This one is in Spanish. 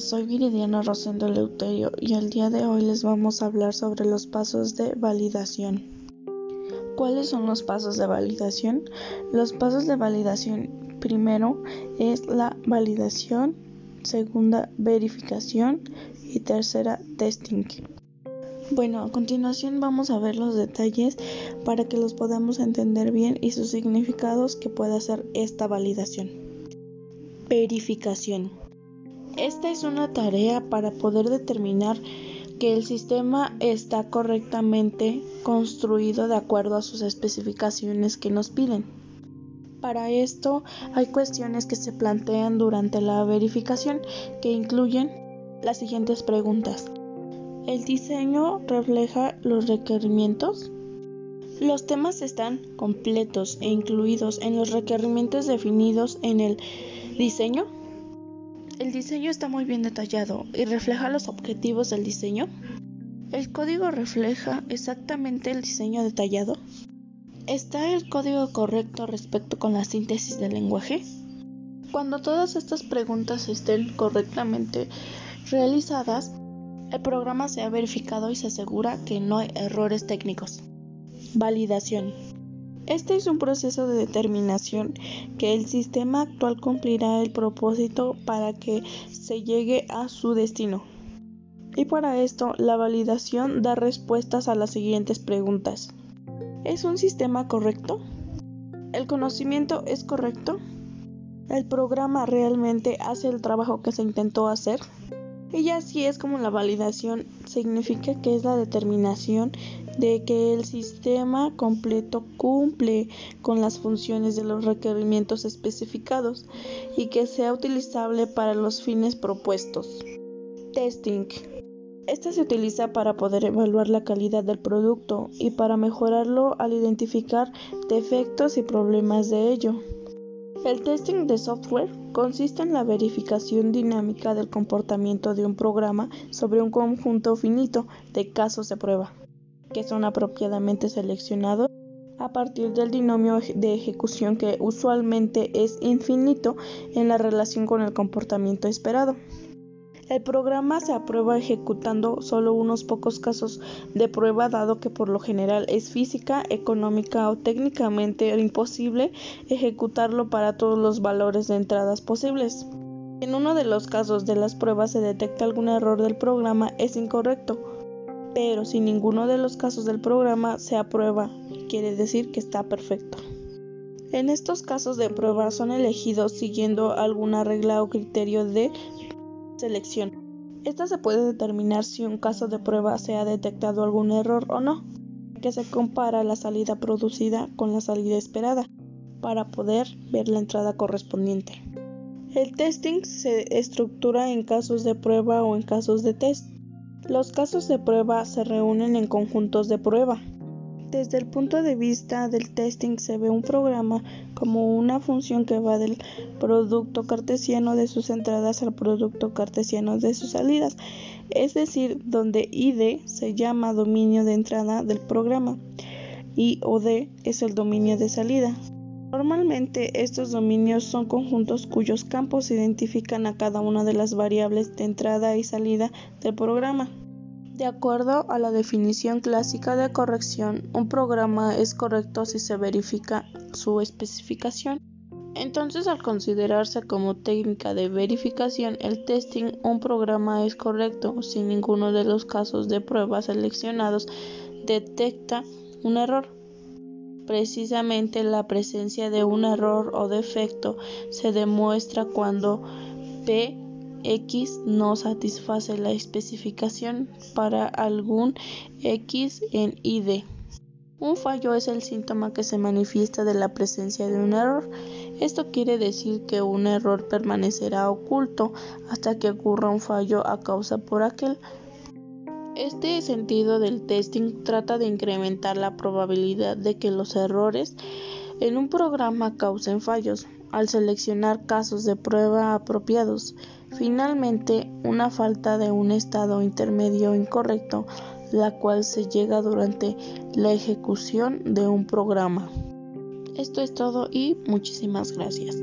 Soy Viridiana Rosendo Leuterio y el día de hoy les vamos a hablar sobre los pasos de validación. ¿Cuáles son los pasos de validación? Los pasos de validación primero es la validación, segunda verificación y tercera testing. Bueno, a continuación vamos a ver los detalles para que los podamos entender bien y sus significados que puede hacer esta validación. Verificación. Esta es una tarea para poder determinar que el sistema está correctamente construido de acuerdo a sus especificaciones que nos piden. Para esto hay cuestiones que se plantean durante la verificación que incluyen las siguientes preguntas. ¿El diseño refleja los requerimientos? Los temas están completos e incluidos en los requerimientos definidos en el diseño. El diseño está muy bien detallado y refleja los objetivos del diseño. ¿El código refleja exactamente el diseño detallado? ¿Está el código correcto respecto con la síntesis del lenguaje? Cuando todas estas preguntas estén correctamente realizadas, el programa se ha verificado y se asegura que no hay errores técnicos. Validación. Este es un proceso de determinación que el sistema actual cumplirá el propósito para que se llegue a su destino. Y para esto, la validación da respuestas a las siguientes preguntas. ¿Es un sistema correcto? ¿El conocimiento es correcto? ¿El programa realmente hace el trabajo que se intentó hacer? Y así es como la validación significa que es la determinación de que el sistema completo cumple con las funciones de los requerimientos especificados y que sea utilizable para los fines propuestos. Testing. Este se utiliza para poder evaluar la calidad del producto y para mejorarlo al identificar defectos y problemas de ello. El testing de software consiste en la verificación dinámica del comportamiento de un programa sobre un conjunto finito de casos de prueba que son apropiadamente seleccionados a partir del binomio de ejecución que usualmente es infinito en la relación con el comportamiento esperado. El programa se aprueba ejecutando solo unos pocos casos de prueba dado que por lo general es física, económica o técnicamente imposible ejecutarlo para todos los valores de entradas posibles. En uno de los casos de las pruebas se detecta algún error del programa es incorrecto, pero si ninguno de los casos del programa se aprueba, quiere decir que está perfecto. En estos casos de prueba son elegidos siguiendo alguna regla o criterio de selección. Esta se puede determinar si un caso de prueba se ha detectado algún error o no, que se compara la salida producida con la salida esperada para poder ver la entrada correspondiente. El testing se estructura en casos de prueba o en casos de test. Los casos de prueba se reúnen en conjuntos de prueba. Desde el punto de vista del testing se ve un programa como una función que va del producto cartesiano de sus entradas al producto cartesiano de sus salidas, es decir, donde ID se llama dominio de entrada del programa y OD es el dominio de salida. Normalmente estos dominios son conjuntos cuyos campos identifican a cada una de las variables de entrada y salida del programa. De acuerdo a la definición clásica de corrección, un programa es correcto si se verifica su especificación. Entonces, al considerarse como técnica de verificación el testing, un programa es correcto si ninguno de los casos de prueba seleccionados detecta un error. Precisamente la presencia de un error o defecto se demuestra cuando Px no satisface la especificación para algún X en ID. Un fallo es el síntoma que se manifiesta de la presencia de un error. Esto quiere decir que un error permanecerá oculto hasta que ocurra un fallo a causa por aquel. Este sentido del testing trata de incrementar la probabilidad de que los errores en un programa causen fallos al seleccionar casos de prueba apropiados. Finalmente, una falta de un estado intermedio incorrecto, la cual se llega durante la ejecución de un programa. Esto es todo y muchísimas gracias.